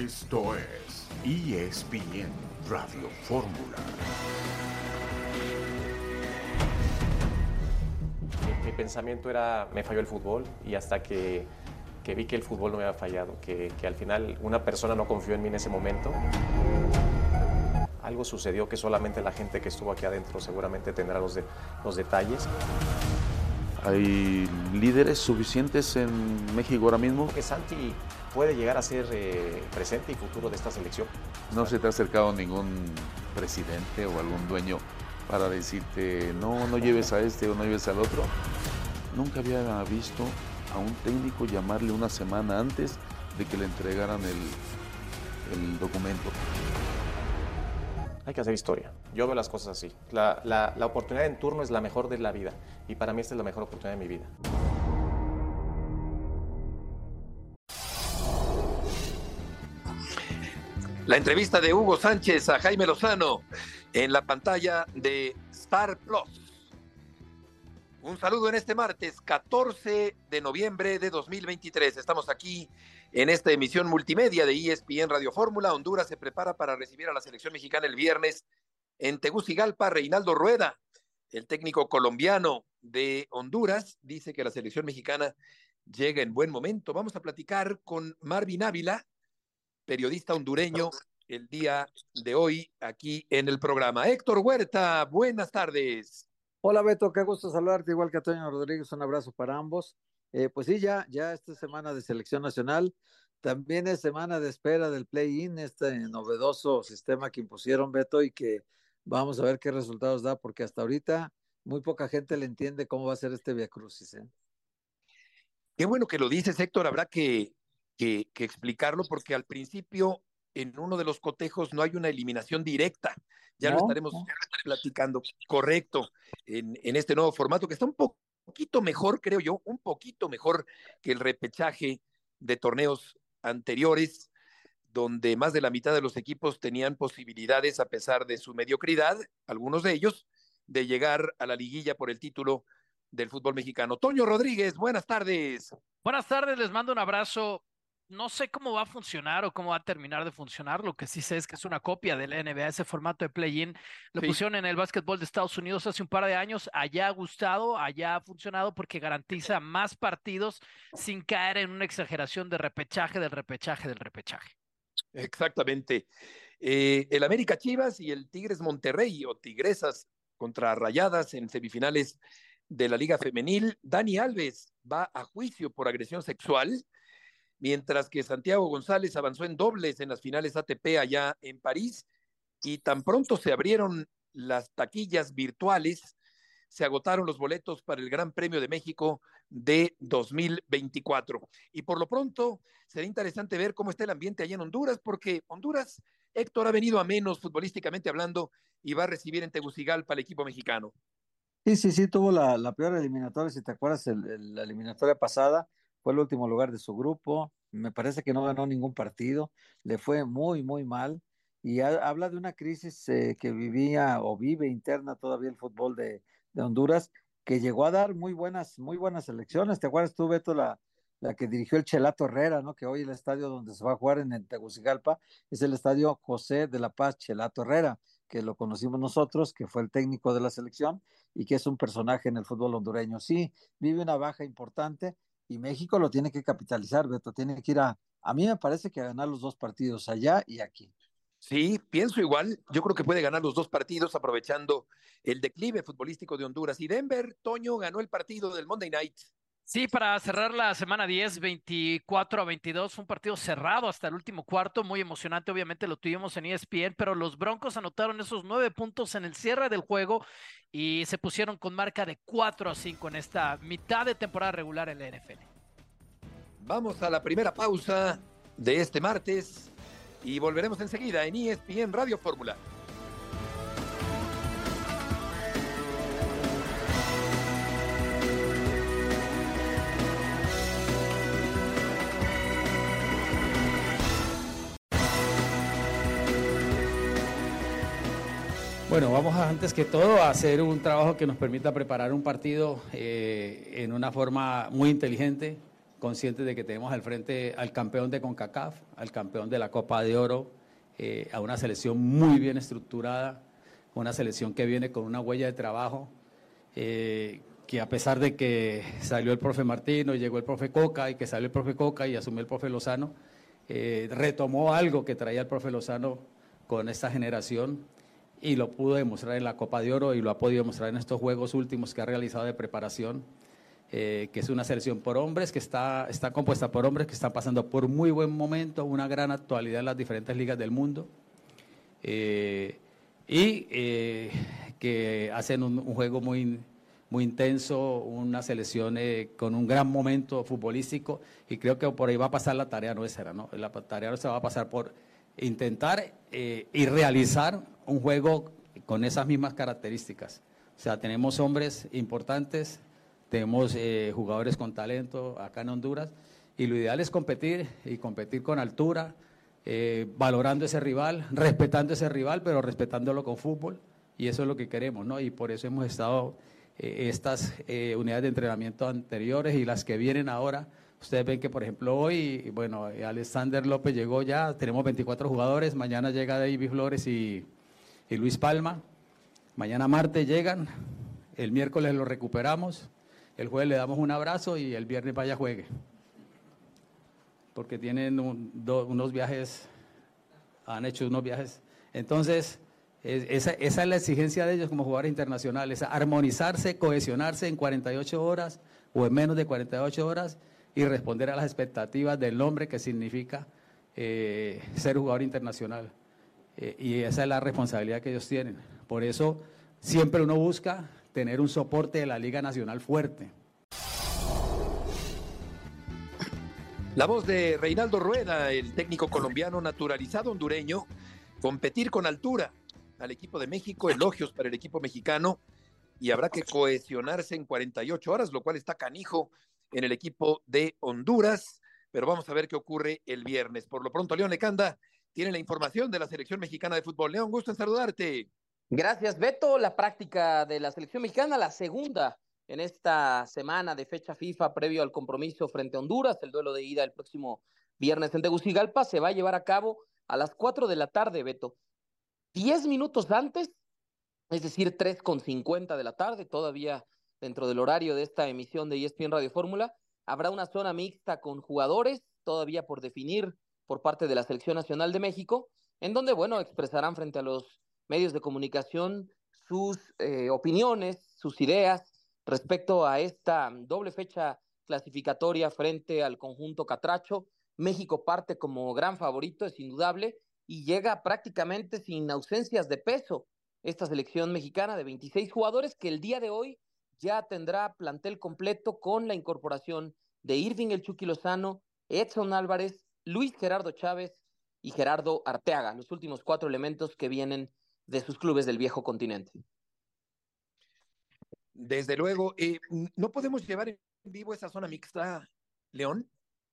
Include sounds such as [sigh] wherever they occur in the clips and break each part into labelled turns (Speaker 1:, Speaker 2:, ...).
Speaker 1: Esto es ESPN Radio Fórmula.
Speaker 2: Mi, pensamiento era, me falló el fútbol y hasta que, que vi que el fútbol no me había fallado, que, que al final una persona no confió en mí en ese momento. Algo sucedió que solamente la gente que estuvo aquí adentro seguramente tendrá los, de, los detalles.
Speaker 3: ¿Hay líderes suficientes en México ahora mismo?
Speaker 2: Que Santi puede llegar a ser eh, presente y futuro de esta selección.
Speaker 3: ¿No se te ha acercado ningún presidente o algún dueño para decirte no, no lleves a este o no lleves al otro? Nunca había visto a un técnico llamarle una semana antes de que le entregaran el, el documento.
Speaker 2: Hay que hacer historia. Yo veo las cosas así. La, la, la oportunidad en turno es la mejor de la vida y para mí esta es la mejor oportunidad de mi vida.
Speaker 4: La entrevista de Hugo Sánchez a Jaime Lozano en la pantalla de Star Plus. Un saludo en este martes 14 de noviembre de 2023. Estamos aquí en esta emisión multimedia de ESPN Radio Fórmula. Honduras se prepara para recibir a la selección mexicana el viernes en Tegucigalpa. Reinaldo Rueda, el técnico colombiano de Honduras, dice que la selección mexicana llega en buen momento. Vamos a platicar con Marvin Ávila, periodista hondureño, el día de hoy aquí en el programa. Héctor Huerta, buenas tardes.
Speaker 5: Hola Beto, qué gusto saludarte, igual que a Toño Rodríguez, un abrazo para ambos. Eh, pues sí, ya, ya esta semana de selección nacional, también es semana de espera del play-in, este novedoso sistema que impusieron Beto y que vamos a ver qué resultados da, porque hasta ahorita muy poca gente le entiende cómo va a ser este Via Crucis. ¿eh?
Speaker 4: Qué bueno que lo dices, Héctor, habrá que, que, que explicarlo, porque al principio en uno de los cotejos no hay una eliminación directa. Ya no, lo estaremos no. platicando correcto en, en, este nuevo formato que está un poquito mejor, creo yo, un poquito mejor que el repechaje de torneos anteriores, donde más de la mitad de los equipos tenían posibilidades, a pesar de su mediocridad, algunos de ellos, de llegar a la liguilla por el título del fútbol mexicano. Toño Rodríguez, buenas tardes.
Speaker 6: Buenas tardes, les mando un abrazo no sé cómo va a funcionar o cómo va a terminar de funcionar. Lo que sí sé es que es una copia de la NBA, ese formato de play-in. Lo sí. pusieron en el básquetbol de Estados Unidos hace un par de años. Allá ha gustado, allá ha funcionado porque garantiza más partidos sin caer en una exageración de repechaje, del repechaje, del repechaje.
Speaker 4: Exactamente. Eh, el América Chivas y el Tigres Monterrey o Tigresas contra Rayadas en semifinales de la Liga Femenil. Dani Alves va a juicio por agresión sexual mientras que Santiago González avanzó en dobles en las finales ATP allá en París y tan pronto se abrieron las taquillas virtuales, se agotaron los boletos para el Gran Premio de México de 2024. Y por lo pronto será interesante ver cómo está el ambiente allá en Honduras, porque Honduras, Héctor, ha venido a menos futbolísticamente hablando y va a recibir en Tegucigalpa al equipo mexicano.
Speaker 5: Sí, sí, sí, tuvo la, la peor eliminatoria, si te acuerdas, el, la eliminatoria pasada, fue el último lugar de su grupo, me parece que no ganó ningún partido, le fue muy, muy mal y ha, habla de una crisis eh, que vivía o vive interna todavía el fútbol de, de, Honduras, que llegó a dar muy buenas, muy buenas elecciones. ¿Te acuerdas tú, Beto, la, la que dirigió el Chelato Herrera, ¿no? Que hoy el estadio donde se va a jugar en el Tegucigalpa es el estadio José de la Paz Chelato Herrera, que lo conocimos nosotros, que fue el técnico de la selección y que es un personaje en el fútbol hondureño. Sí, vive una baja importante, y México lo tiene que capitalizar, Beto, tiene que ir a, a mí me parece que a ganar los dos partidos allá y aquí.
Speaker 4: Sí, pienso igual, yo creo que puede ganar los dos partidos aprovechando el declive futbolístico de Honduras. Y Denver, Toño, ganó el partido del Monday Night.
Speaker 6: Sí, para cerrar la semana 10, 24 a 22, un partido cerrado hasta el último cuarto, muy emocionante, obviamente lo tuvimos en ESPN, pero los Broncos anotaron esos nueve puntos en el cierre del juego y se pusieron con marca de 4 a 5 en esta mitad de temporada regular en la NFL.
Speaker 4: Vamos a la primera pausa de este martes y volveremos enseguida en ESPN Radio Fórmula.
Speaker 7: Bueno, vamos antes que todo a hacer un trabajo que nos permita preparar un partido eh, en una forma muy inteligente, conscientes de que tenemos al frente al campeón de CONCACAF, al campeón de la Copa de Oro, eh, a una selección muy bien estructurada, una selección que viene con una huella de trabajo, eh, que a pesar de que salió el profe Martino llegó el profe Coca y que salió el profe Coca y asumió el profe Lozano, retomó algo que traía el profe Lozano con esta generación y lo pudo demostrar en la Copa de Oro y lo ha podido demostrar en estos juegos últimos que ha realizado de preparación. Eh, que es una selección por hombres, que está, está compuesta por hombres que están pasando por muy buen momento, una gran actualidad en las diferentes ligas del mundo, eh, y eh, que hacen un, juego muy, muy intenso, una selección con un gran momento futbolístico, y creo que por ahí va a pasar la tarea nuestra, ¿no? La tarea nuestra va a pasar por intentar y realizar un juego con esas mismas características. O sea, tenemos hombres importantes, tenemos eh, jugadores con talento acá en Honduras y lo ideal es competir y competir con altura, eh, valorando ese rival, respetando ese rival, pero respetándolo con fútbol y eso es lo que queremos, ¿no? Y por eso hemos estado eh, estas unidades de entrenamiento anteriores y las que vienen ahora. Ustedes ven que, por ejemplo, hoy, bueno, Alexander López llegó ya, tenemos 24 jugadores, mañana llega David Flores y, Luis Palma, mañana martes llegan, el miércoles lo recuperamos, el jueves le damos un abrazo y el viernes vaya juegue. Porque tienen unos viajes, han hecho unos viajes. Entonces, esa, es la exigencia de ellos como jugadores internacionales, armonizarse, cohesionarse en 48 horas o en menos de 48 horas y responder a las expectativas del nombre que significa eh, ser jugador internacional. Eh, y esa es la responsabilidad que ellos tienen. Por eso siempre uno busca tener un soporte de la Liga Nacional fuerte.
Speaker 4: La voz de Reinaldo Rueda, el técnico colombiano naturalizado hondureño, competir con altura al equipo de México, elogios para el equipo mexicano y habrá que cohesionarse en 48 horas, lo cual está canijo en el equipo de Honduras, pero vamos a ver qué ocurre el viernes. Por lo pronto, León Lecanda tiene la información de la selección mexicana de fútbol. León, gusto en saludarte.
Speaker 8: Gracias, Beto. La práctica de la selección mexicana, la segunda en esta semana de fecha FIFA previo al compromiso frente a Honduras, el duelo de ida el próximo viernes en Tegucigalpa, se va a llevar a cabo a las 4 de la tarde, Beto. Diez minutos antes, es decir, tres con cincuenta de la tarde, todavía dentro del horario de esta emisión de ESPN Radio Fórmula, habrá una zona mixta con jugadores, todavía por definir por parte de la Selección Nacional de México, en donde, bueno, expresarán frente a los medios de comunicación sus eh, opiniones, sus ideas respecto a esta doble fecha clasificatoria frente al conjunto Catracho. México parte como gran favorito, es indudable, y llega prácticamente sin ausencias de peso esta selección mexicana de 26 jugadores que el día de hoy ya tendrá plantel completo con la incorporación de Irving El Chucky Lozano, Edson Álvarez, Luis Gerardo Chávez y Gerardo Arteaga, los últimos cuatro elementos que vienen de sus clubes del viejo continente.
Speaker 4: Desde luego, eh, ¿no podemos llevar en vivo esa zona mixta, León?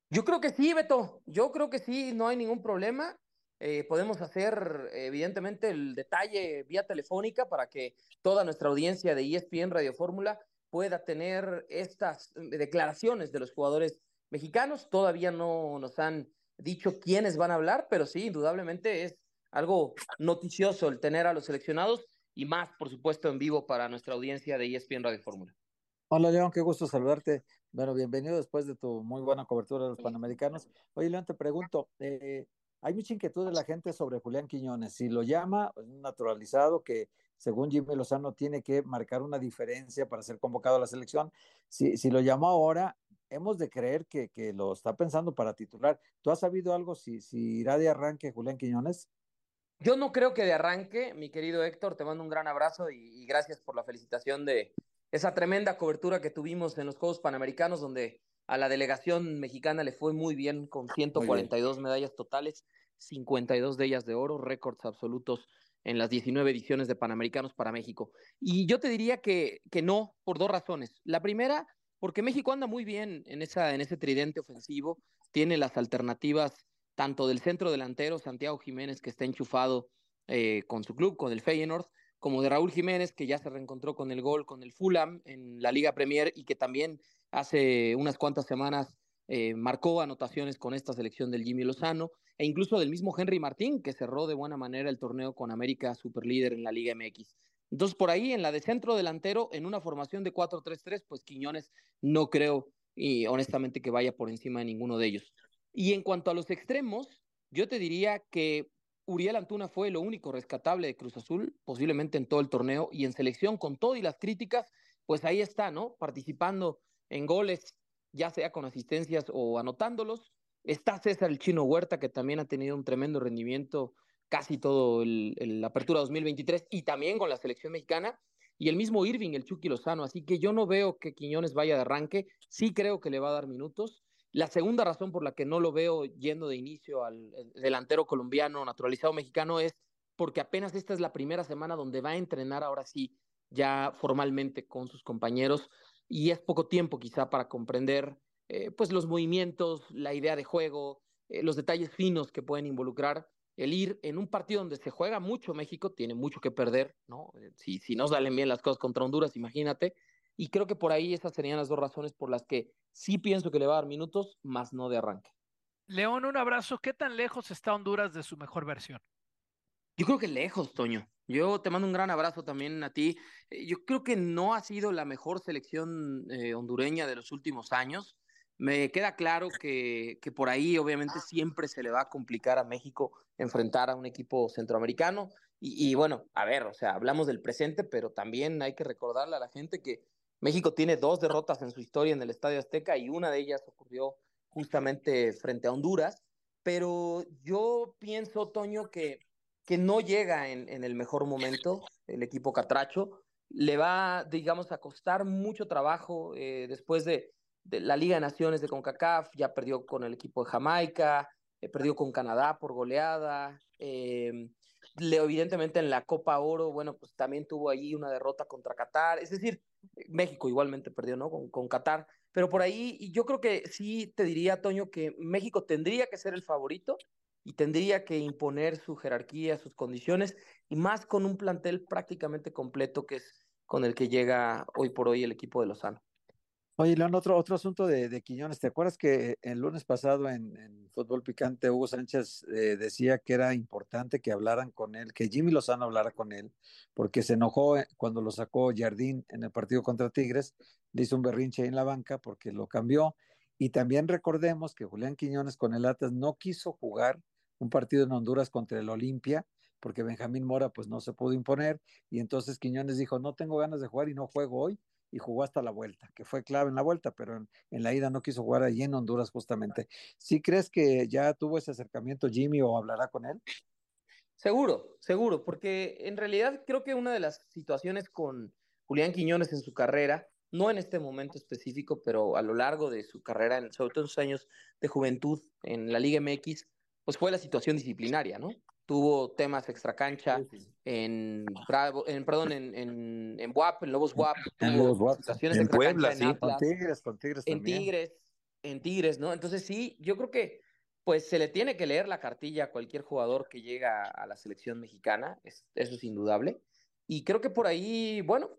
Speaker 8: Yo creo que sí, Beto. Yo creo que sí, no hay ningún problema. Eh, podemos hacer, evidentemente, el detalle vía telefónica para que toda nuestra audiencia de ESPN Radio Fórmula pueda tener estas declaraciones de los jugadores mexicanos. Todavía no nos han dicho quiénes van a hablar, pero sí, indudablemente es algo noticioso el tener a los seleccionados y más, por supuesto, en vivo para nuestra audiencia de ESPN Radio Fórmula.
Speaker 5: Hola León, qué gusto saludarte. Bueno, bienvenido después de tu muy buena cobertura de los Panamericanos. Oye León, te pregunto, eh, hay mucha inquietud de la gente sobre Julián Quiñones. Si lo llama, es un naturalizado que según Jimmy Lozano tiene que marcar una diferencia para ser convocado a la selección. Si, si lo llamó ahora, hemos de creer que, que, lo está pensando para titular. ¿Tú has sabido algo si, si irá de arranque Julián Quiñones?
Speaker 8: Yo no creo que de arranque, mi querido Héctor, te mando un gran abrazo y, gracias por la felicitación de esa tremenda cobertura que tuvimos en los Juegos Panamericanos, donde a la delegación mexicana le fue muy bien con 142 medallas totales, 52 de ellas de oro, récords absolutos en las 19 ediciones de Panamericanos para México. Y yo te diría que, que no, por dos razones. La primera, porque México anda muy bien en, esa, en ese tridente ofensivo, tiene las alternativas tanto del centro delantero Santiago Jiménez, que está enchufado eh, con su club, con el Feyenoord, como de Raúl Jiménez, que ya se reencontró con el gol con el Fulham en la Liga Premier y que también hace unas cuantas semanas eh, marcó anotaciones con esta selección del Jimmy Lozano e incluso del mismo Henry Martín, que cerró de buena manera el torneo con América Superlíder en la Liga MX. Entonces, por ahí en la de centro delantero, en una formación de 4-3-3, pues Quiñones no creo, y honestamente, que vaya por encima de ninguno de ellos. Y en cuanto a los extremos, yo te diría que Uriel Antuna fue lo único rescatable de Cruz Azul, posiblemente en todo el torneo, y en selección, con todo y las críticas, pues ahí está, ¿no? Participando en goles, ya sea con asistencias o anotándolos. Está César el Chino Huerta, que también ha tenido un tremendo rendimiento casi todo el, Apertura 2023 y también con la selección mexicana. Y el mismo Irving, el Chucky Lozano. Así que yo no veo que Quiñones vaya de arranque. Sí creo que le va a dar minutos. La segunda razón por la que no lo veo yendo de inicio al delantero colombiano naturalizado mexicano es porque apenas esta es la primera semana donde va a entrenar ahora sí ya formalmente con sus compañeros y es poco tiempo quizá para comprender eh, pues los movimientos, la idea de juego, eh, los detalles finos que pueden involucrar el ir en un partido donde se juega mucho México, tiene mucho que perder, ¿no? Eh, si, si no salen bien las cosas contra Honduras, imagínate. Y creo que por ahí esas serían las dos razones por las que sí pienso que le va a dar minutos, más no de arranque.
Speaker 6: León, un abrazo. ¿Qué tan lejos está Honduras de su mejor versión?
Speaker 8: Yo creo que lejos, Toño. Yo te mando un gran abrazo también a ti. Eh, yo creo que no ha sido la mejor selección eh, hondureña de los últimos años. Me queda claro que, que, por ahí obviamente siempre se le va a complicar a México enfrentar a un equipo centroamericano. Y, y, bueno, a ver, o sea, hablamos del presente, pero también hay que recordarle a la gente que México tiene dos derrotas en su historia en el Estadio Azteca y una de ellas ocurrió justamente frente a Honduras. Pero yo pienso, Toño, que que no llega en, el mejor momento el equipo Catracho. Le va, digamos, a costar mucho trabajo eh, después de, la Liga de Naciones de CONCACAF, ya perdió con el equipo de Jamaica, eh, perdió con Canadá por goleada. Eh, le, evidentemente en la Copa Oro, bueno, pues también tuvo ahí una derrota contra Qatar. Es decir, México igualmente perdió, ¿no? Con, con Qatar. Pero por ahí, yo creo que sí te diría, Toño, que México tendría que ser el favorito y tendría que imponer su jerarquía, sus condiciones, y más con un plantel prácticamente completo que es con el que llega hoy por hoy el equipo de Lozano.
Speaker 5: Oye, León, otro, otro asunto de, Quiñones. ¿Te acuerdas que el lunes pasado en, en Fútbol Picante Hugo Sánchez eh, decía que era importante que hablaran con él, que Jimmy Lozano hablara con él, porque se enojó eh, cuando lo sacó Jardín en el partido contra Tigres, le hizo un berrinche ahí en la banca porque lo cambió. Y también recordemos que Julián Quiñones con el Atlas no quiso jugar un partido en Honduras contra el Olimpia, porque Benjamín Mora pues no se pudo imponer, y entonces Quiñones dijo, no tengo ganas de jugar y no juego hoy, y jugó hasta la vuelta, que fue clave en la vuelta, pero en, en la ida no quiso jugar allí en Honduras justamente. ¿Sí crees que ya tuvo ese acercamiento Jimmy o hablará con él?
Speaker 8: Seguro, seguro, porque en realidad creo que una de las situaciones con Julián Quiñones en su carrera, no en este momento específico, pero a lo largo de su carrera, sobre todo en sus años de juventud en la Liga MX, pues fue la situación disciplinaria, ¿no? Tuvo temas extracancha en, Bravo, en perdón, en, en, en WAP, en Lobos WAP, tuvo situaciones
Speaker 5: en Puebla, sí,
Speaker 8: en Atlas,
Speaker 5: con Tigres, con Tigres
Speaker 8: en
Speaker 5: también.
Speaker 8: Tigres, en Tigres, ¿no? Entonces sí, yo creo que pues se le tiene que leer la cartilla a cualquier jugador que llega a la selección mexicana, es, eso es indudable. Y creo que por ahí, bueno,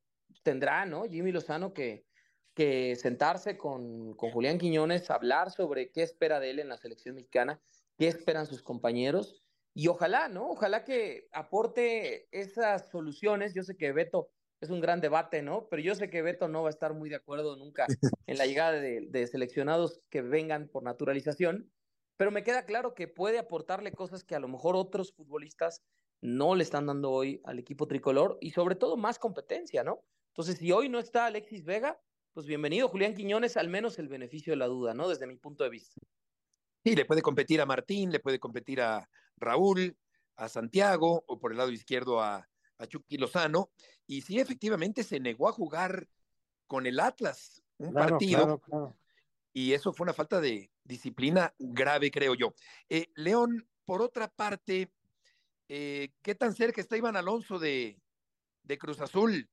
Speaker 8: tendrá, ¿no? Jimmy Lozano que, que sentarse con, con Julián Quiñones, hablar sobre qué espera de él en la selección mexicana qué esperan sus compañeros y ojalá, ¿no? Ojalá que aporte esas soluciones. Yo sé que Beto es un gran debate, ¿no? Pero yo sé que Beto no va a estar muy de acuerdo nunca [laughs] en la llegada de, de seleccionados que vengan por naturalización, pero me queda claro que puede aportarle cosas que a lo mejor otros futbolistas no le están dando hoy al equipo tricolor y sobre todo más competencia, ¿no? Entonces, si hoy no está Alexis Vega, pues bienvenido Julián Quiñones, al menos el beneficio de la duda, ¿no? Desde mi punto de vista.
Speaker 4: Sí, le puede competir a Martín, le puede competir a Raúl, a Santiago, o por el lado izquierdo a, a Chucky Lozano. Y sí, efectivamente se negó a jugar con el Atlas un
Speaker 5: Claro,
Speaker 4: partido.
Speaker 5: claro, claro.
Speaker 4: Y eso fue una falta de disciplina grave, creo yo. Eh, León, por otra parte, eh, ¿qué tan cerca está Iván Alonso de, de Cruz Azul?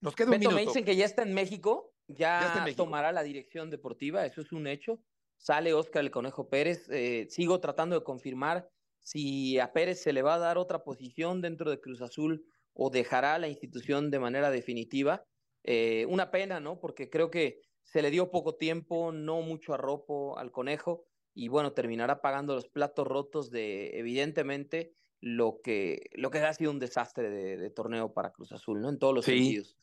Speaker 4: Nos queda un
Speaker 8: Beto, me
Speaker 4: minuto.
Speaker 8: dicen que ya está en México, ya,
Speaker 4: Ya está en México.
Speaker 8: tomará la dirección deportiva, eso es un hecho. Sale Oscar el Conejo Pérez, eh, sigo tratando de confirmar si a Pérez se le va a dar otra posición dentro de Cruz Azul o dejará la institución de manera definitiva. Eh, una pena, ¿no? Porque creo que se le dio poco tiempo, no mucho arropo al conejo y bueno, terminará pagando los platos rotos de evidentemente lo que, lo que ha sido un desastre de, torneo para Cruz Azul, ¿no? En todos los sentidos.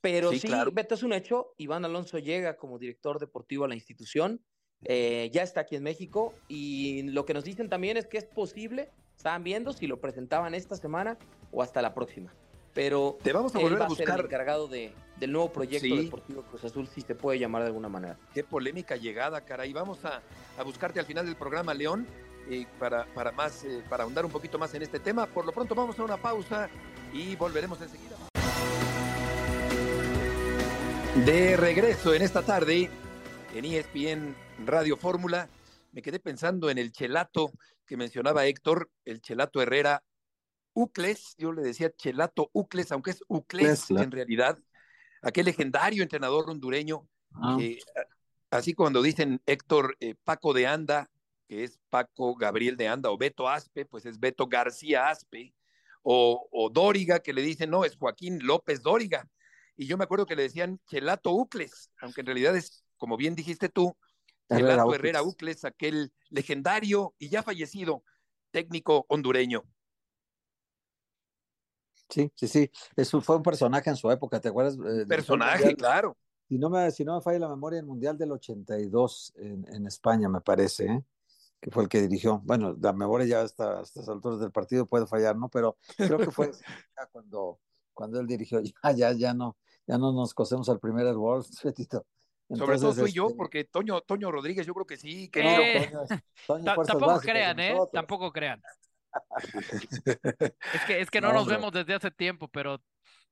Speaker 8: Pero sí, Beto, es un hecho, Iván Alonso llega como director deportivo a la institución, eh, ya está aquí en México y lo que nos dicen también es que es posible, estaban viendo si lo presentaban esta semana o hasta la próxima. Pero
Speaker 4: te vamos a volver a buscar
Speaker 8: el encargado de, del nuevo proyecto deportivo Cruz Azul, si se puede llamar de alguna manera.
Speaker 4: Qué polémica llegada, caray. Vamos a, a buscarte al final del programa, León, eh, para, para, más, eh, para ahondar un poquito más en este tema. Por lo pronto vamos a una pausa y volveremos enseguida. De regreso en esta tarde en ESPN Radio Fórmula, me quedé pensando en el chelato que mencionaba Héctor, el chelato Herrera Ucles, yo le decía chelato Ucles, aunque es Ucles en realidad, aquel legendario entrenador hondureño, ah. así cuando dicen Héctor eh, Paco de Anda, que es Paco Gabriel de Anda, o Beto Aspe, pues es Beto García Aspe, o, o Dóriga, que le dicen, no, es Joaquín López Dóriga. Y yo me acuerdo que le decían Chelato Ucles, aunque en realidad es, como bien dijiste tú, Chelato Herrera Ucles, aquel legendario y ya fallecido técnico hondureño.
Speaker 5: Sí, sí, sí. Eso fue un personaje en su época, ¿te acuerdas?
Speaker 4: Eh, personaje, claro.
Speaker 5: Si no, me, si no me falla la memoria, el Mundial del 82 en, en España, me parece, ¿eh? que fue el que dirigió. Bueno, la memoria ya hasta, hasta estas alturas del partido puede fallar, ¿no? Pero creo que fue [laughs] cuando, cuando él dirigió, [laughs] ya, ya, ya no, ya no nos cosemos al primer World, [laughs] Fetito.
Speaker 4: Sobre todo soy yo, este porque Toño, Toño Rodríguez, yo creo que sí,
Speaker 6: querido. Eh, [laughs] tampoco crean, ¿eh? Tampoco crean. es que, es que no, nos vemos desde hace tiempo, pero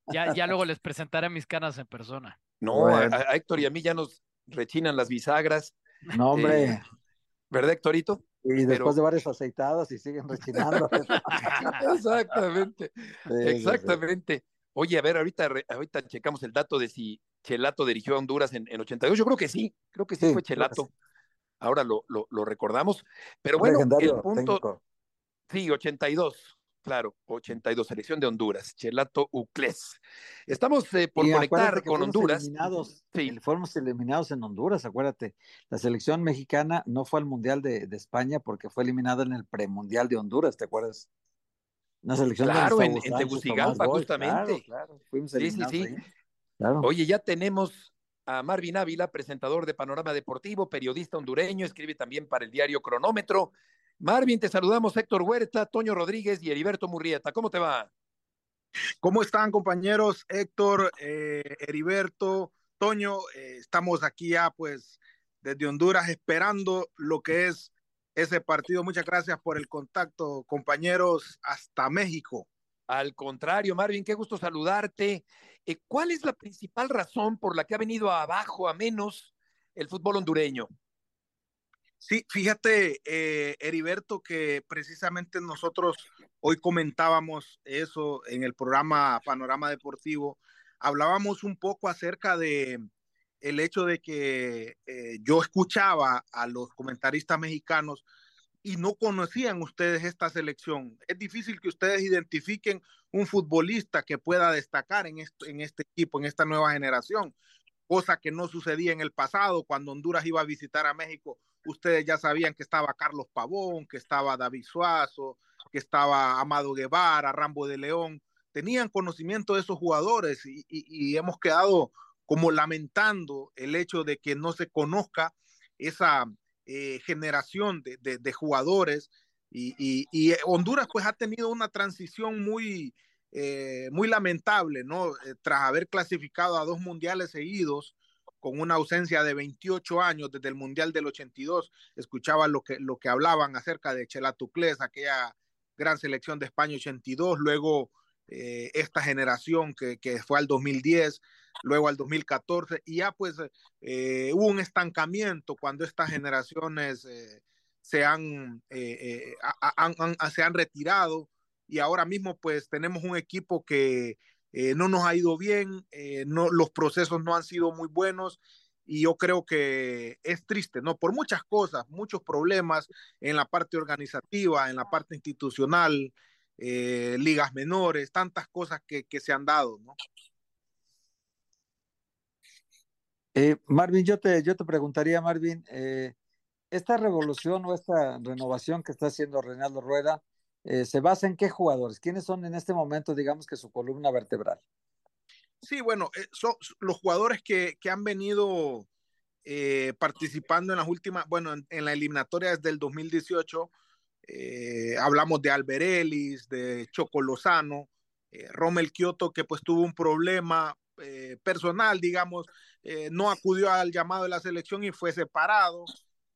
Speaker 6: ya, ya luego les presentaré mis canas en persona.
Speaker 4: No, a, Héctor y a mí ya nos rechinan las bisagras.
Speaker 5: No, hombre. Eh,
Speaker 4: ¿Verdad, Héctorito?
Speaker 5: Y después de varias aceitadas y siguen rechinando. [laughs]
Speaker 4: exactamente, exactamente. Oye, a ver, ahorita, ahorita checamos el dato de si Chelato dirigió a Honduras en, en 82. Yo creo que sí, creo que sí, fue Chelato. Ahora lo, lo, recordamos. Pero bueno, el punto. Sí, 82. Claro, 82, selección de Honduras, Chelato Ucles. Estamos eh, por conectar con Honduras.
Speaker 5: Eliminados, sí. Fuimos eliminados en Honduras, acuérdate. La selección mexicana no fue al Mundial de, de España porque fue eliminada en el premundial de Honduras, ¿te acuerdas?
Speaker 4: Una selección claro, en, en Tegucigalpa, justamente. Claro, claro. sí, sí, sí. Oye, ya tenemos a Marvin Ávila, presentador de Panorama Deportivo, periodista hondureño, escribe también para el diario Cronómetro. Marvin, te saludamos Héctor Huerta, Toño Rodríguez y Heriberto Murrieta. ¿Cómo te va?
Speaker 9: ¿Cómo están, compañeros? Héctor, eh, Heriberto, Toño, eh, estamos aquí ya, pues, desde Honduras esperando lo que es ese partido. Muchas gracias por el contacto, compañeros, hasta México.
Speaker 4: Al contrario, Marvin, qué gusto saludarte. Eh, ¿Cuál es la principal razón por la que ha venido abajo a menos el fútbol hondureño?
Speaker 9: Sí, fíjate, eh, Heriberto, que precisamente nosotros hoy comentábamos eso en el programa Panorama Deportivo. Hablábamos un poco acerca de el hecho de que eh, yo escuchaba a los comentaristas mexicanos y no conocían ustedes esta selección. Es difícil que ustedes identifiquen un futbolista que pueda destacar en este, en este equipo, en esta nueva generación, cosa que no sucedía en el pasado cuando Honduras iba a visitar a México. Ustedes ya sabían que estaba Carlos Pavón, que estaba David Suazo, que estaba Amado Guevara, Rambo de León. Tenían conocimiento de esos jugadores y, y hemos quedado como lamentando el hecho de que no se conozca esa eh, generación de, jugadores y, Honduras pues ha tenido una transición muy, eh, muy lamentable, ¿no? Eh, tras haber clasificado a dos mundiales seguidos con una ausencia de 28 años desde el Mundial del 82, escuchaba lo que, lo que hablaban acerca de Chelatucles, aquella gran selección de España 82, luego esta generación que, que, fue al 2010, luego al 2014, y ya pues eh, hubo un estancamiento cuando estas generaciones eh, se, han, eh, se han retirado y ahora mismo pues tenemos un equipo que no nos ha ido bien, no, los procesos no han sido muy buenos y yo creo que es triste, ¿no? Por muchas cosas, muchos problemas en la parte organizativa, en la parte institucional, ligas menores, tantas cosas que, que se han dado, ¿no?
Speaker 5: Eh, Marvin, yo te, yo te preguntaría, Marvin, eh, esta revolución o esta renovación que está haciendo Reinaldo Rueda, eh, ¿se basa en qué jugadores? ¿Quiénes son en este momento, digamos que su columna vertebral?
Speaker 9: Sí, bueno, son los jugadores que, que han venido participando en las últimas, bueno, en, en la eliminatoria desde el 2018. hablamos de Alberelis, de Choco Lozano, Rommel Kioto, que pues tuvo un problema personal, digamos, eh, no acudió al llamado de la selección y fue separado.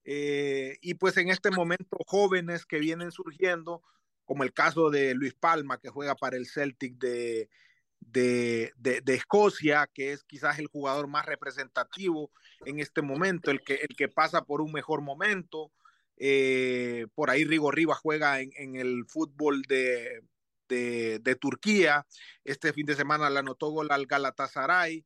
Speaker 9: Eh, y pues en este momento jóvenes que vienen surgiendo, como el caso de Luis Palma, que juega para el Celtic de, de, de, Escocia, que es quizás el jugador más representativo en este momento, el que, el que pasa por un mejor momento. Eh, por ahí Rigo Rivas juega en, el fútbol de, de, Turquía. Este fin de semana le anotó gol al Galatasaray.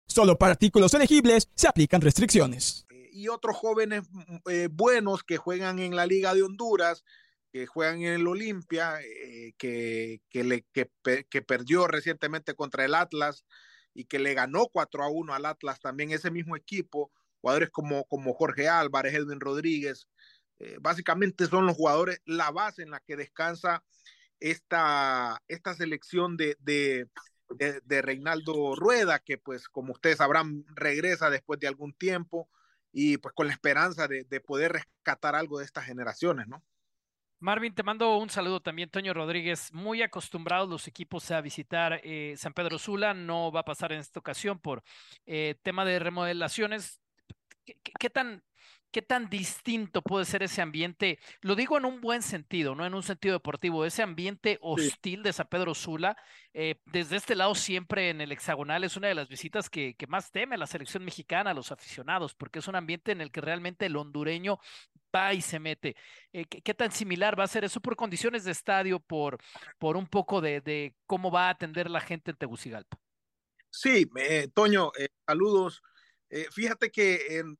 Speaker 10: Solo para artículos elegibles se aplican restricciones.
Speaker 9: Y otros jóvenes eh, buenos que juegan en la Liga de Honduras, que juegan en el Olimpia, eh, que, que, perdió recientemente contra el Atlas y que le ganó 4 a 1 al Atlas también ese mismo equipo, jugadores como, como Jorge Álvarez, Edwin Rodríguez, eh, básicamente son los jugadores, la base en la que descansa esta, esta selección de, de, Reinaldo Rueda, que pues como ustedes sabrán regresa después de algún tiempo y pues con la esperanza de, poder rescatar algo de estas generaciones, ¿no?
Speaker 6: Marvin, te mando un saludo también, Toño Rodríguez. Muy acostumbrados los equipos a visitar eh, San Pedro Sula. No va a pasar en esta ocasión por eh, tema de remodelaciones. qué tan ¿Qué tan distinto puede ser ese ambiente? Lo digo en un buen sentido, no en un sentido deportivo, ese ambiente hostil de San Pedro Sula, eh, desde este lado siempre en el hexagonal es una de las visitas que, más teme la selección mexicana, a los aficionados, porque es un ambiente en el que realmente el hondureño va y se mete. Eh, ¿qué, tan similar va a ser eso por condiciones de estadio, por, por un poco de, cómo va a atender la gente en Tegucigalpa?
Speaker 9: Sí, eh, Toño, saludos. fíjate que en,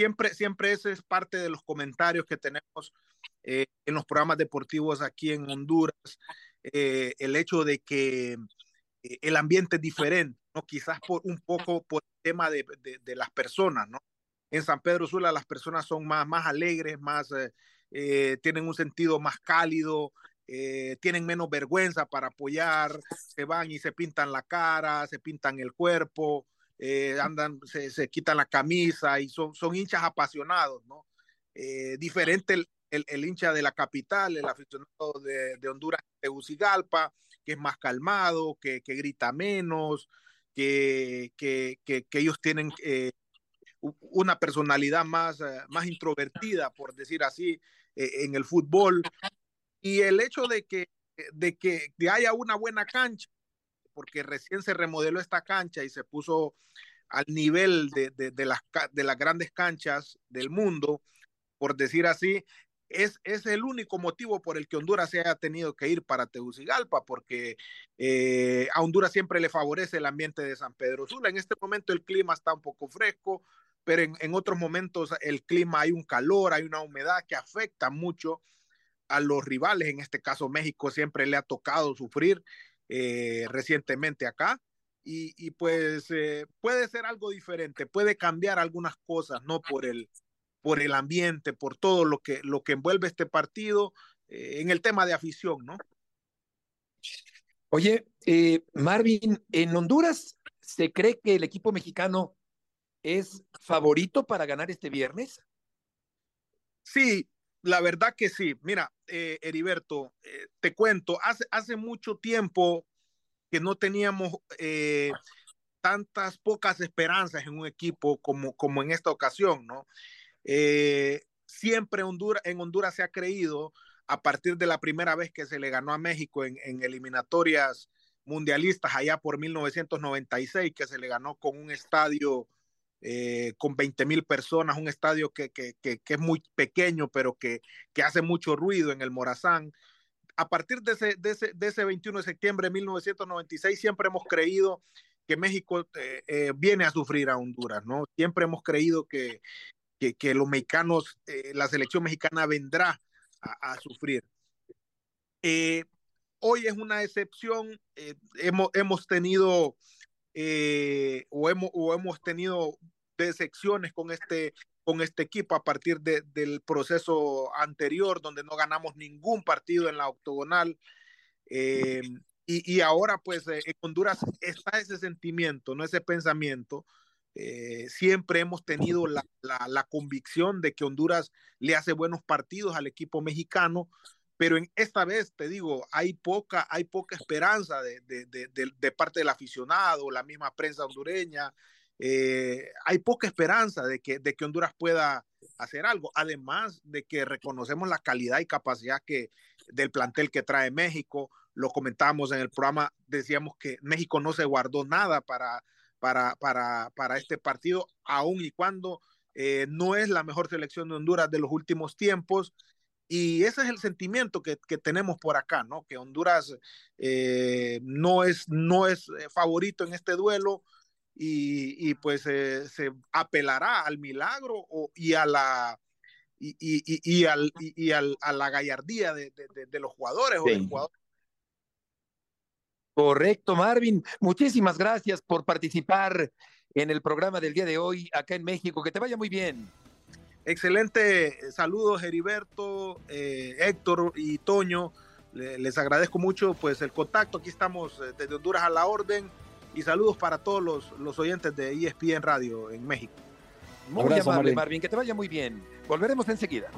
Speaker 9: siempre, siempre ese es parte de los comentarios que tenemos eh, en los programas deportivos aquí en Honduras, eh, el hecho de que eh, el ambiente es diferente, ¿no? quizás por un poco por el tema de, de, las personas, ¿no? En San Pedro Sula las personas son más, más alegres, más, tienen un sentido más cálido, tienen menos vergüenza para apoyar, se van y se pintan la cara, se pintan el cuerpo, eh, andan, se, quitan la camisa y son, son hinchas apasionados, ¿no? Eh, diferente el, el, hincha de la capital, el aficionado de, de Honduras, Tegucigalpa, que es más calmado, que, que grita menos, que, que, que, ellos tienen eh, una personalidad más, más introvertida, por decir así, en el fútbol. Y el hecho de que, de que haya una buena cancha, porque recién se remodeló esta cancha y se puso al nivel de, de, las, de las grandes canchas del mundo, por decir así, es, es, el único motivo por el que Honduras se haya tenido que ir para Tegucigalpa, porque eh, a Honduras siempre le favorece el ambiente de San Pedro Sula. En este momento el clima está un poco fresco, pero en, en, otros momentos el clima hay un calor, hay una humedad que afecta mucho a los rivales. En este caso México siempre le ha tocado sufrir eh, recientemente acá. Y, pues eh, puede ser algo diferente, puede cambiar algunas cosas, ¿no? Por el, por el ambiente, por todo lo que, lo que envuelve este partido eh, en el tema de afición, ¿no?
Speaker 4: Oye, Marvin, en Honduras se cree que el equipo mexicano es favorito para ganar este viernes.
Speaker 9: Sí, la verdad que sí. Mira, eh, Heriberto, eh, te cuento, hace, hace mucho tiempo que no teníamos eh, tantas pocas esperanzas en un equipo como, como en esta ocasión, ¿no? Eh, siempre Honduras, en Honduras se ha creído, a partir de la primera vez que se le ganó a México en, en eliminatorias mundialistas allá por 1996, que se le ganó con un estadio eh, con 20 mil personas, un estadio que, que, que, que, es muy pequeño, pero que, hace mucho ruido en el Morazán. A partir de ese, de, ese, de ese 21 de septiembre de 1996, siempre hemos creído que México eh, eh, viene a sufrir a Honduras, ¿no? Siempre hemos creído que, que, que los mexicanos, eh, la selección mexicana vendrá a, a sufrir. Eh, hoy es una excepción, eh, hemos, hemos tenido eh, o, hemos, o hemos tenido decepciones con este, con este equipo a partir de, del proceso anterior, donde no ganamos ningún partido en la octogonal. Eh, y, y, ahora, pues, eh, en Honduras está ese sentimiento, no ese pensamiento. Siempre hemos tenido la, la, convicción de que Honduras le hace buenos partidos al equipo mexicano, pero en esta vez te digo, hay poca, hay poca esperanza de, de, de, parte del aficionado, la misma prensa hondureña, eh, hay poca esperanza de que, de que Honduras pueda hacer algo, además de que reconocemos la calidad y capacidad que, del plantel que trae México, lo comentábamos en el programa, decíamos que México no se guardó nada para, para, para, para este partido, aun y cuando eh, no es la mejor selección de Honduras de los últimos tiempos, y ese es el sentimiento que, que tenemos por acá, ¿no? Que Honduras eh, no, es, no es eh, favorito en este duelo y, y pues eh, se apelará al milagro o, y a la y, y, y al, y, al, a la gallardía de, de, de los jugadores sí. o del jugador.
Speaker 4: Correcto, Marvin. Muchísimas gracias por participar en el programa del día de hoy acá en México. Que te vaya muy bien.
Speaker 9: Excelente, saludos Heriberto, eh, Héctor y Toño. Les agradezco mucho pues el contacto. Aquí estamos eh, desde Honduras a la orden y saludos para todos los, los oyentes de ESPN Radio en México.
Speaker 4: Muy Abrazo, amable, Marvin. Marvin. Que te vaya muy bien. Volveremos enseguida.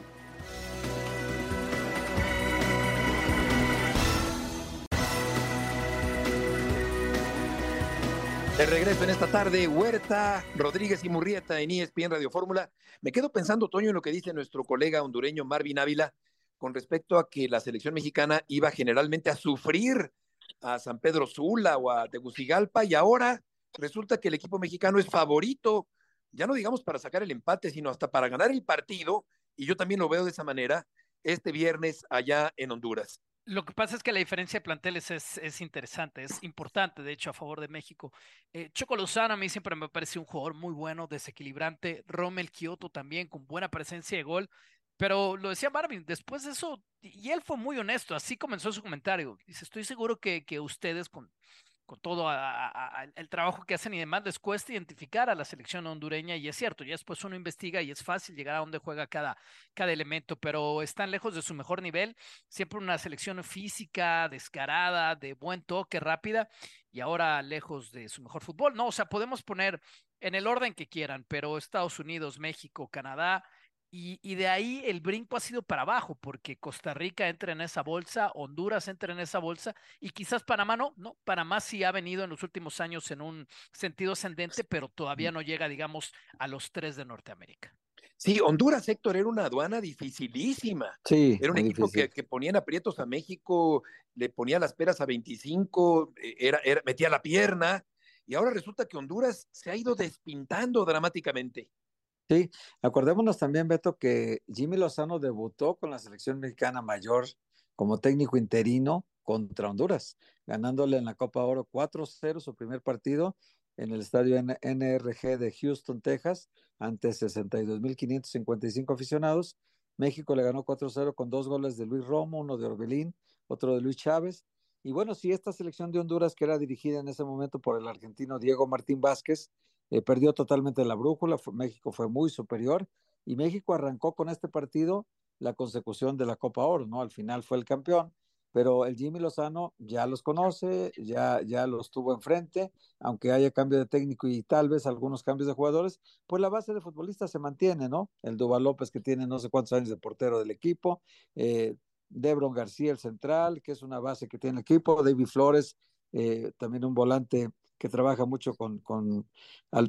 Speaker 4: De regreso en esta tarde, Huerta, Rodríguez y Murrieta en ESPN Radio Fórmula. Me quedo pensando, Toño, en lo que dice nuestro colega hondureño Marvin Ávila con respecto a que la selección mexicana iba generalmente a sufrir a San Pedro Sula o a Tegucigalpa y ahora resulta que el equipo mexicano es favorito, ya no digamos para sacar el empate, sino hasta para ganar el partido, y yo también lo veo de esa manera, este viernes allá en Honduras.
Speaker 6: Lo que pasa es que la diferencia de planteles es, es interesante, es importante, de hecho, a favor de México. Eh, Choco Lozano a mí siempre me parece un jugador muy bueno, desequilibrante. Rommel Kioto también, con buena presencia de gol. Pero lo decía Marvin, después de eso, y él fue muy honesto, así comenzó su comentario. Dice, estoy seguro que, que ustedes con, todo el trabajo que hacen y demás, les cuesta identificar a la selección hondureña y es cierto, ya después uno investiga y es fácil llegar a donde juega cada, cada elemento, pero están lejos de su mejor nivel, siempre una selección física, descarada, de buen toque, rápida y ahora lejos de su mejor fútbol. No, o sea, podemos poner en el orden que quieran, pero Estados Unidos, México, Canadá, y, y, de ahí el brinco ha sido para abajo, porque Costa Rica entra en esa bolsa, Honduras entra en esa bolsa, y quizás Panamá no, no, Panamá sí ha venido en los últimos años en un sentido ascendente, pero todavía no llega, digamos, a los tres de Norteamérica.
Speaker 4: Sí, Honduras, Héctor, era una aduana dificilísima.
Speaker 5: Sí.
Speaker 4: Era un equipo que, que, ponían aprietos a México, le ponía las peras a 25, e, era, era, metía la pierna, y ahora resulta que Honduras se ha ido despintando dramáticamente.
Speaker 5: Sí, acordémonos también, Beto, que Jimmy Lozano debutó con la selección mexicana mayor como técnico interino contra Honduras, ganándole en la Copa Oro 4-0 su primer partido en el estadio NRG de Houston, Texas, ante 62.555 aficionados. México le ganó 4-0 con dos goles de Luis Romo, uno de Orbelín, otro de Luis Chávez. Y bueno, si esta selección de Honduras, que era dirigida en ese momento por el argentino Diego Martín Vázquez, eh, perdió totalmente la brújula, México fue muy superior y México arrancó con este partido la consecución de la Copa Oro, ¿no? Al final fue el campeón pero el Jimmy Lozano ya los conoce, ya, ya los tuvo enfrente, aunque haya cambio de técnico y tal vez algunos cambios de jugadores, pues la base de futbolistas se mantiene, ¿no? El Duval López que tiene no sé cuántos años de portero del equipo, eh, Debron García el central, que es una base que tiene el equipo, David Flores, eh, también un volante que trabaja mucho con, con,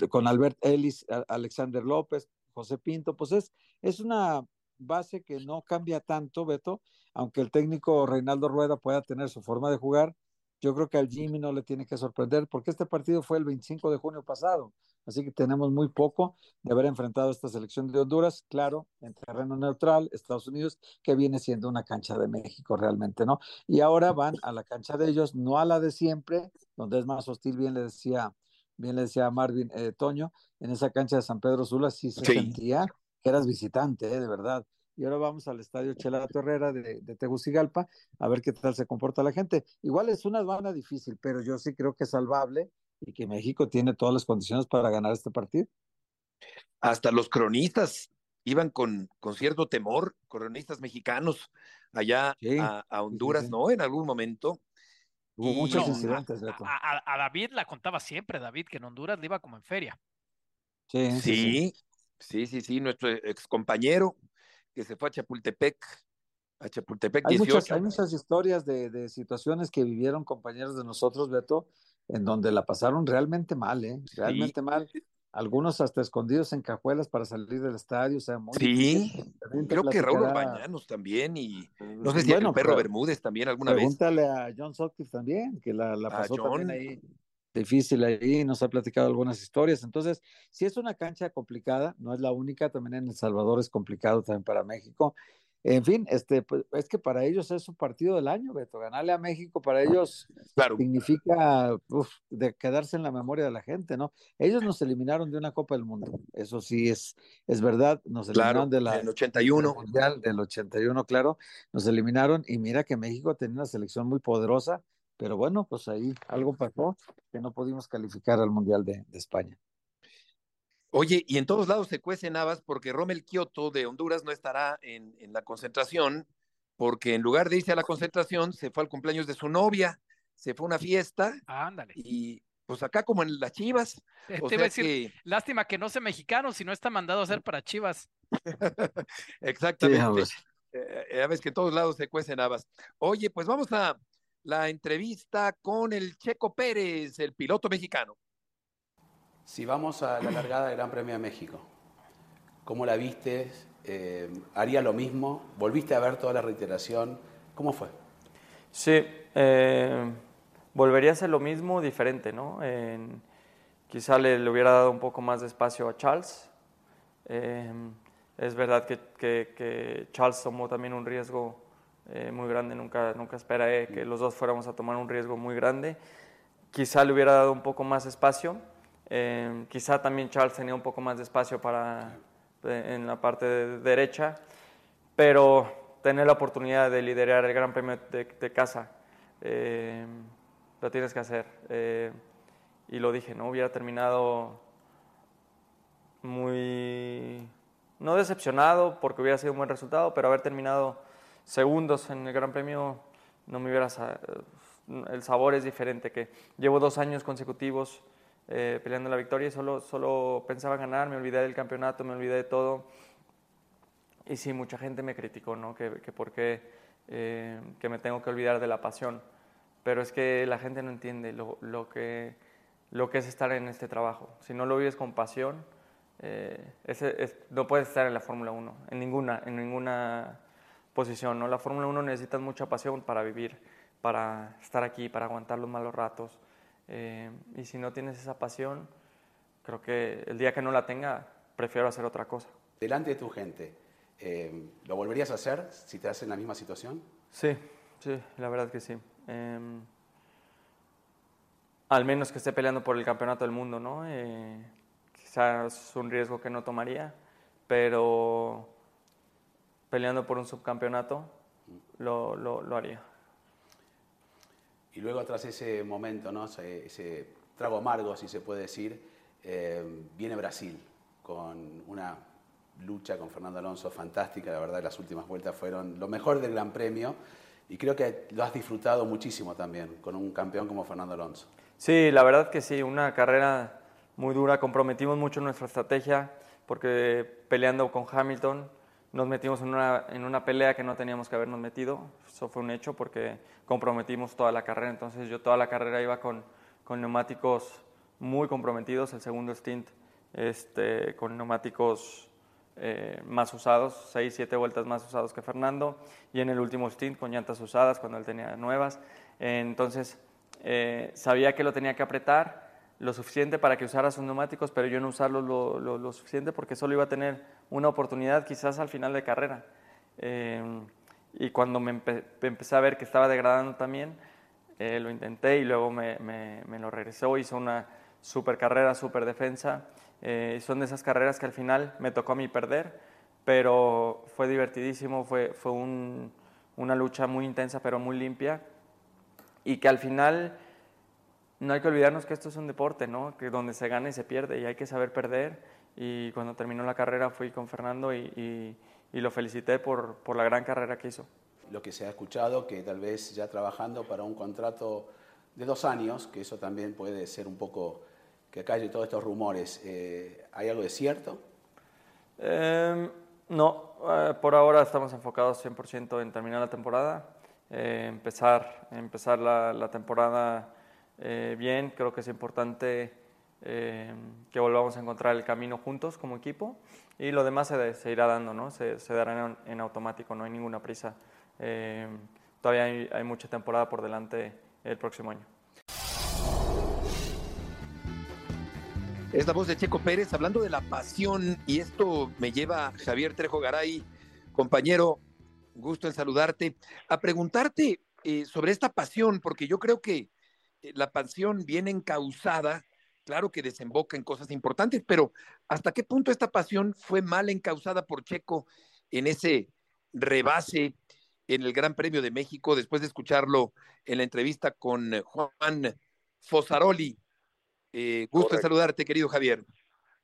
Speaker 5: con Albert Ellis, Alexander López, José Pinto, pues es, es una base que no cambia tanto, Beto, aunque el técnico Reinaldo Rueda pueda tener su forma de jugar, yo creo que al Jimmy no le tiene que sorprender, porque este partido fue el 25 de junio pasado, así que tenemos muy poco de haber enfrentado esta selección de Honduras, claro, en terreno neutral, Estados Unidos, que viene siendo una cancha de México realmente, ¿no? Y ahora van a la cancha de ellos, no a la de siempre, donde es más hostil, bien le decía, bien le decía Marvin eh, Toño, en esa cancha de San Pedro Sula sí se sentía que eras visitante, ¿eh? de verdad y ahora vamos al estadio Chelato Herrera de, Tegucigalpa a ver qué tal se comporta la gente. Igual es una aduana difícil, pero yo sí creo que es salvable y que México tiene todas las condiciones para ganar este partido.
Speaker 4: Hasta los cronistas iban con, con cierto temor, cronistas mexicanos allá a, Honduras, ¿no? En algún momento.
Speaker 5: Hubo muchos incidentes.
Speaker 6: A, a, David la contaba siempre, David, que en Honduras le iba como en feria.
Speaker 4: Sí, sí, sí, sí, sí, nuestro ex compañero que se fue a Chapultepec, a Chapultepec
Speaker 5: hay Muchas, hay muchas historias de, de, situaciones que vivieron compañeros de nosotros, Beto, en donde la pasaron realmente mal, ¿eh? Realmente mal. Algunos hasta escondidos en cajuelas para salir del estadio, o sea, muy
Speaker 4: Sí, creo que Raúl Bañanos también y no sé si el perro Bermúdez también alguna
Speaker 5: vez. Pregúntale a John Sutcliffe también, que la, la pasó también ahí difícil ahí, nos ha platicado algunas historias. Entonces, si es una cancha complicada, no es la única, también en El Salvador es complicado también para México. En fin, este, pues, es que para ellos es su partido del año, Beto. Ganarle a México para ellos significa de quedarse en la memoria de la gente, ¿no? Ellos nos eliminaron de una Copa del Mundo, eso sí es, es verdad. Nos eliminaron de la,
Speaker 4: del 81.
Speaker 5: Mundial del 81, claro. Nos eliminaron y mira que México tenía una selección muy poderosa pero bueno, pues ahí algo pasó que no pudimos calificar al Mundial de, España.
Speaker 4: Oye, y en todos lados se cuecen habas porque Rommel Kioto de Honduras no estará en, la concentración, porque en lugar de irse a la concentración, se fue al cumpleaños de su novia, se fue a una fiesta.
Speaker 6: Ándale.
Speaker 4: Y pues acá como en las Chivas. [laughs]
Speaker 6: Te, iba a decir, lástima que no sea mexicano, si no está mandado a hacer para Chivas. [laughs]
Speaker 4: Exactamente. Eh, ya ves que en todos lados se cuecen habas. Oye, pues vamos a, la entrevista con el Checo Pérez, el piloto mexicano.
Speaker 11: Si vamos a la largada del Gran Premio de México, ¿cómo la viste? Eh, ¿Haría lo mismo? ¿Volviste a ver toda la reiteración? ¿Cómo fue?
Speaker 12: Sí, eh, volvería a hacer lo mismo, diferente, ¿no? quizá le, hubiera dado un poco más de espacio a Charles. Eh, es verdad que, Charles tomó también un riesgo muy grande, nunca, nunca esperé que los dos fuéramos a tomar un riesgo muy grande. Quizá le hubiera dado un poco más espacio, eh, quizá también Charles tenía un poco más de espacio para, eh, en la parte derecha, pero tener la oportunidad de liderar el Gran Premio de, casa, lo tienes que hacer. y lo dije, no hubiera terminado muy, no decepcionado porque hubiera sido un buen resultado, pero haber terminado segundos en el Gran Premio no me hubiera... El sabor es diferente, que llevo dos años consecutivos eh, peleando la victoria solo, solo pensaba ganar, me olvidé del campeonato, me olvidé de todo. Y sí, mucha gente me criticó, ¿no? Que, que por qué eh, que me tengo que olvidar de la pasión. Pero es que la gente no entiende lo, lo, que, lo que es estar en este trabajo. Si no lo vives con pasión, eh, no puedes estar en la Fórmula 1, en ninguna, en ninguna posición. ¿no? La Fórmula 1 necesita mucha pasión para vivir, para estar aquí, para aguantar los malos ratos. Eh, y si no tienes esa pasión, creo que el día que no la tenga, prefiero hacer otra cosa.
Speaker 11: Delante de tu gente, eh, ¿lo volverías a hacer si te hacen la misma situación?
Speaker 12: Sí, sí, la verdad que sí. Em, al menos que esté peleando por el campeonato del mundo, ¿no? Eh, quizás es un riesgo que no tomaría, pero peleando por un subcampeonato, lo, lo, haría.
Speaker 11: Y luego tras ese momento, ¿no? ese, trago amargo, si se puede decir, eh, viene Brasil con una lucha con Fernando Alonso fantástica, la verdad las últimas vueltas fueron lo mejor del Gran Premio y creo que lo has disfrutado muchísimo también con un campeón como Fernando Alonso.
Speaker 12: Sí, la verdad que sí, una carrera muy dura, comprometimos mucho nuestra estrategia porque peleando con Hamilton nos metimos en una, en una pelea que no teníamos que habernos metido, eso fue un hecho porque comprometimos toda la carrera, entonces yo toda la carrera iba con, con neumáticos muy comprometidos, el segundo stint este, con neumáticos eh, más usados, 6, 7 vueltas más usados que Fernando, y en el último stint con llantas usadas cuando él tenía nuevas. entonces eh, sabía que lo tenía que apretar lo suficiente para que usara sus neumáticos, pero yo no usarlo lo, lo, suficiente porque solo iba a tener una oportunidad quizás al final de carrera. Em, y cuando me, empecé a ver que estaba degradando también, eh, lo intenté y luego me, me, me, lo regresó, hizo una super carrera, super defensa eh, son de esas carreras que al final me tocó a mí perder, pero fue divertidísimo, fue, fue una lucha muy intensa pero muy limpia y que al final no hay que olvidarnos que esto es un deporte, ¿no? que donde se gana y se pierde y hay que saber perder y cuando terminó la carrera fui con Fernando y, y, lo felicité por, por la gran carrera que hizo.
Speaker 11: Lo que se ha escuchado, que tal vez ya trabajando para un contrato de dos años, que eso también puede ser un poco que calle todos estos rumores, eh, ¿hay algo de cierto?
Speaker 12: Em, no, eh, por ahora estamos enfocados 100% en terminar la temporada, eh, empezar, empezar la, temporada bien, creo que es importante em, que volvamos a encontrar el camino juntos como equipo y lo demás se, irá dando, ¿no? se, dará en, en, automático, no hay ninguna prisa. Em, todavía hay, mucha temporada por delante el próximo año.
Speaker 4: Es la voz de Checo Pérez hablando de la pasión y esto me lleva, Javier Trejo Garay, compañero, gusto en saludarte, a preguntarte eh, sobre esta pasión, porque yo creo que eh, la pasión viene encausada, claro que desemboca en cosas importantes, pero ¿hasta qué punto esta pasión fue mal encausada por Checo en ese rebase en el Gran Premio de México después de escucharlo en la entrevista con Juan Fosaroli? Eh, gusto en saludarte, querido Javier.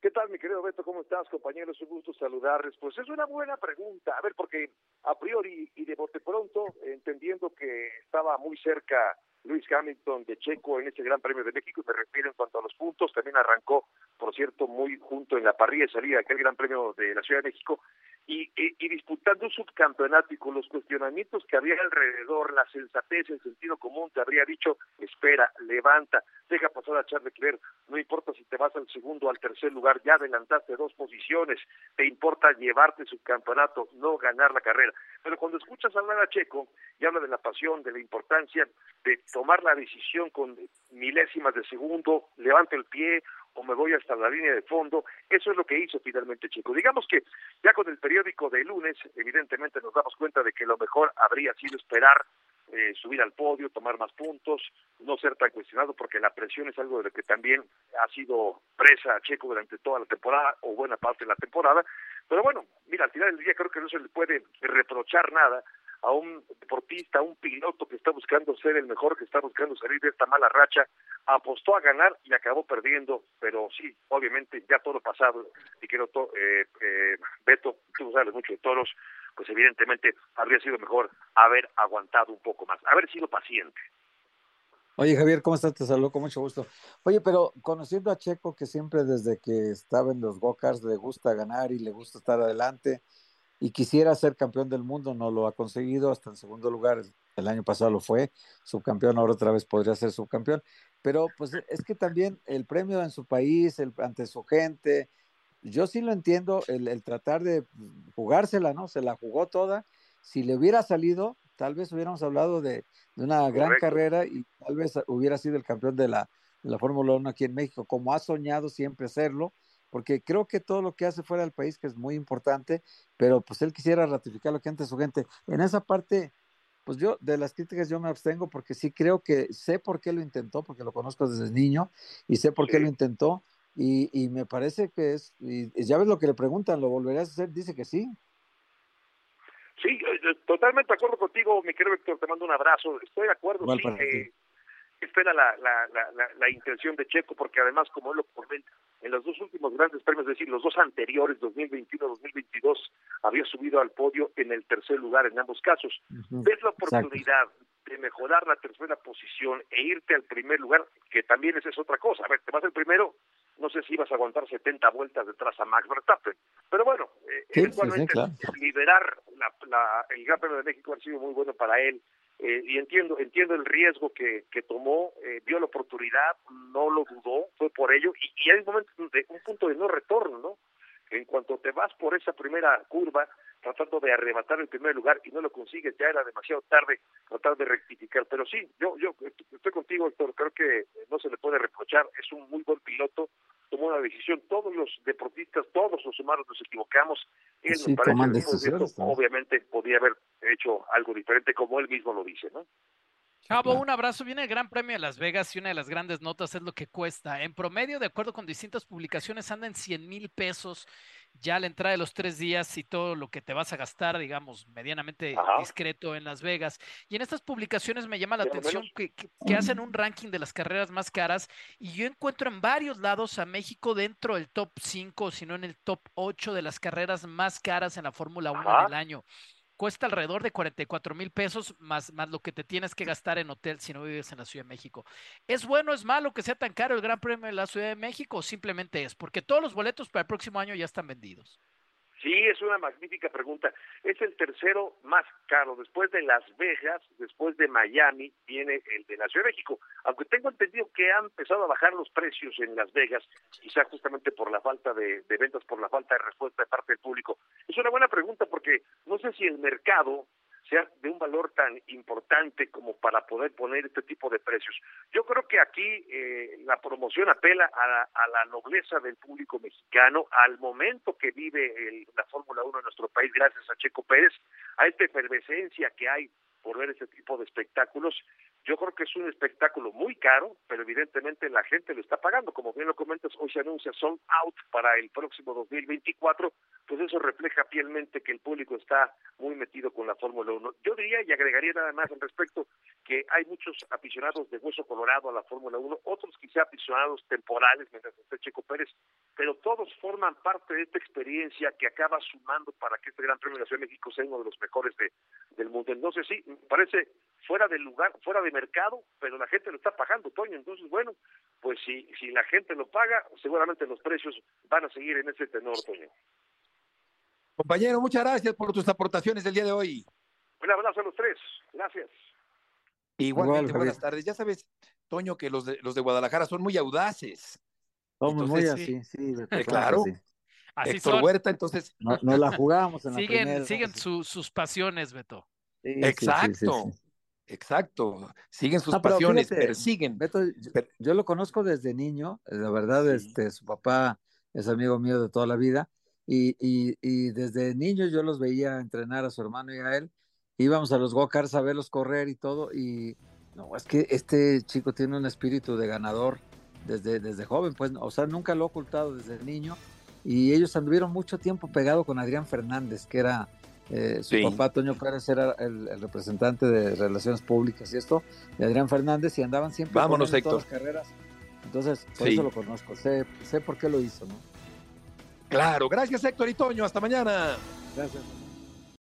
Speaker 13: ¿Qué tal, mi querido Beto? ¿Cómo estás, compañeros? Un gusto saludarles. Pues es una buena pregunta. A ver, porque a priori y de bote pronto, entendiendo que estaba muy cerca Luis Hamilton de Checo en este Gran Premio de México, me refiero en cuanto a los puntos, también arrancó, por cierto, muy junto en la parrilla de salida aquel Gran Premio de la Ciudad de México, y, y, disputando un subcampeonato y con los cuestionamientos que había alrededor, la sensatez, el sentido común te habría dicho, espera, levanta, deja pasar a Charles Leclerc, no importa si te vas al segundo o al tercer lugar, ya adelantaste dos posiciones, te importa llevarte el subcampeonato, no ganar la carrera. Pero cuando escuchas hablar a Checo y habla de la pasión, de la importancia de tomar la decisión con milésimas de segundo, levanto el pie o me voy hasta la línea de fondo. Eso es lo que hizo finalmente Chico. Digamos que ya con el periódico de lunes, evidentemente nos damos cuenta de que lo mejor habría sido esperar eh, subir al podio, tomar más puntos, no ser tan cuestionado, porque la presión es algo de lo que también ha sido presa Checo durante toda la temporada o buena parte de la temporada. Pero bueno, mira, al final del día creo que no se le puede reprochar nada a un deportista, a un piloto que está buscando ser el mejor, que está buscando salir de esta mala racha, apostó a ganar y acabó perdiendo, pero sí, obviamente ya todo pasado, y quiero, eh, eh, Beto, tú sabes mucho de toros, pues evidentemente habría sido mejor haber aguantado un poco más, haber sido paciente.
Speaker 5: Oye, Javier, ¿cómo estás? Te saludo con mucho gusto. Oye, pero conociendo a Checo, que siempre desde que estaba en los go le gusta ganar y le gusta estar adelante, y quisiera ser campeón del mundo, no lo ha conseguido, hasta en segundo lugar, el año pasado lo fue, subcampeón, ahora otra vez podría ser subcampeón, pero pues es que también el premio en su país, el, ante su gente, yo sí lo entiendo, el, tratar de jugársela, ¿no? Se la jugó toda, si le hubiera salido, tal vez hubiéramos hablado de, una gran carrera y tal vez hubiera sido el campeón de la, de la Fórmula 1 aquí en México, como ha soñado siempre serlo, porque creo que todo lo que hace fuera del país, que es muy importante, pero pues él quisiera ratificar lo que antes su gente. En esa parte, pues yo de las críticas yo me abstengo porque sí creo que sé por qué lo intentó, porque lo conozco desde niño y sé por qué lo intentó y, y, me parece que es, y, ya ves lo que le preguntan, ¿lo volverías a hacer? Dice que sí.
Speaker 13: Sí, eh, totalmente de acuerdo contigo, mi querido Héctor, te mando un abrazo. Estoy de acuerdo, sí, eh, espera la, la, la, la, intención de Checo, porque además, como él lo comenta, en los dos últimos grandes premios, es decir, los dos anteriores, 2021-2022, había subido al podio en el tercer lugar en ambos casos. ¿Ves la oportunidad de mejorar la tercera posición e irte al primer lugar? Que también esa es otra cosa. A ver, te vas al primero, no sé si ibas a aguantar 70 vueltas detrás a Max Verstappen. Pero bueno, eh, eventualmente liberar la, el Gran Premio de México ha sido muy bueno para él. Eh, y entiendo entiendo el riesgo que, que tomó, eh, vio la oportunidad, no lo dudó, fue por ello, y, y hay un momento de un punto de no retorno, ¿no? En cuanto te vas por esa primera curva, tratando de arrebatar el primer lugar y no lo consigues, ya era demasiado tarde tratar de rectificar. Pero sí, yo, yo estoy contigo, Héctor, creo que no se le puede reprochar, es un muy buen piloto, tomó una decisión, todos los deportistas, todos los humanos nos equivocamos, él
Speaker 5: sí, toman decisiones,
Speaker 13: obviamente podía haber hecho algo diferente, como él mismo lo dice, ¿no?
Speaker 6: Chavo, un abrazo. Viene el Gran Premio de Las Vegas y una de las grandes notas es lo que cuesta. En promedio, de acuerdo con distintas publicaciones, anda en 100 mil pesos ya la entrada de los tres días y todo lo que te vas a gastar, digamos, medianamente discreto en Las Vegas. Y en estas publicaciones me llama la atención que, que, hacen un ranking de las carreras más caras y yo encuentro en varios lados a México dentro del top 5, si no en el top 8 de las carreras más caras en la Fórmula 1 del año cuesta alrededor de 44 mil pesos más, más lo que te tienes que gastar en hotel si no vives en la Ciudad de México. ¿Es bueno, es malo que sea tan caro el Gran Premio de la Ciudad de México o simplemente es? Porque todos los boletos para el próximo año ya están vendidos.
Speaker 13: Sí, es una magnífica pregunta. Es el tercero más caro. Después de Las Vegas, después de Miami, viene el de la Ciudad de México. Aunque tengo entendido que han empezado a bajar los precios en Las Vegas, quizá justamente por la falta de, de ventas, por la falta de respuesta de parte del público. Es una buena pregunta porque no sé si el mercado sea de un valor tan importante como para poder poner este tipo de precios. Yo creo que aquí eh, la promoción apela a la, nobleza del público mexicano, al momento que vive la Fórmula 1 en nuestro país, gracias a Checo Pérez, a esta efervescencia que hay por ver ese tipo de espectáculos. Yo creo que es un espectáculo muy caro, pero evidentemente la gente lo está pagando. Como bien lo comentas, hoy se anuncia sold out para el próximo 2024, pues eso refleja fielmente que el público está muy metido con la Fórmula 1. Yo diría y agregaría nada más al respecto que hay muchos aficionados de hueso colorado a la Fórmula 1, otros quizá aficionados temporales mientras esté Checo Pérez, pero todos forman parte de esta experiencia que acaba sumando para que este Gran Premio de la de México sea uno de los mejores de, del mundo. Entonces sí, parece fuera del lugar, fuera de mercado, pero la gente lo está pagando, Toño. Entonces, bueno, pues si, si la gente lo paga, seguramente los precios van a seguir en ese tenor, Toño.
Speaker 4: Compañero, muchas gracias por tus aportaciones del día de hoy.
Speaker 13: Un abrazo a los tres. Gracias.
Speaker 4: Igualmente, buenas tardes. Ya sabes, Toño, que los de, los de Guadalajara son muy audaces.
Speaker 5: Somos muy así, sí.
Speaker 4: Eh, [laughs] claro. Así Héctor Huerta, entonces.
Speaker 5: No, la jugamos en
Speaker 6: siguen,
Speaker 5: la
Speaker 6: Siguen sus pasiones, Beto.
Speaker 4: exacto, exacto. Siguen sus pasiones, persiguen.
Speaker 5: Beto, yo, lo conozco desde niño, la verdad, este, su papá es amigo mío de toda la vida, y, y, y desde niño yo los veía entrenar a su hermano y a él, íbamos a los go-karts a verlos correr y todo, y no, es que este chico tiene un espíritu de ganador desde, desde joven, pues, o sea, nunca lo ha ocultado desde niño, y ellos anduvieron mucho tiempo pegado con Adrián Fernández, que era eh, su papá, Toño Pérez, era el, representante de Relaciones Públicas y esto, de Adrián Fernández, y andaban siempre
Speaker 4: Vámonos,
Speaker 5: en todas las carreras. Entonces, por eso lo conozco, sé, sé por qué lo hizo, ¿no?
Speaker 4: Claro, gracias Héctor y Toño, hasta mañana.
Speaker 5: Gracias.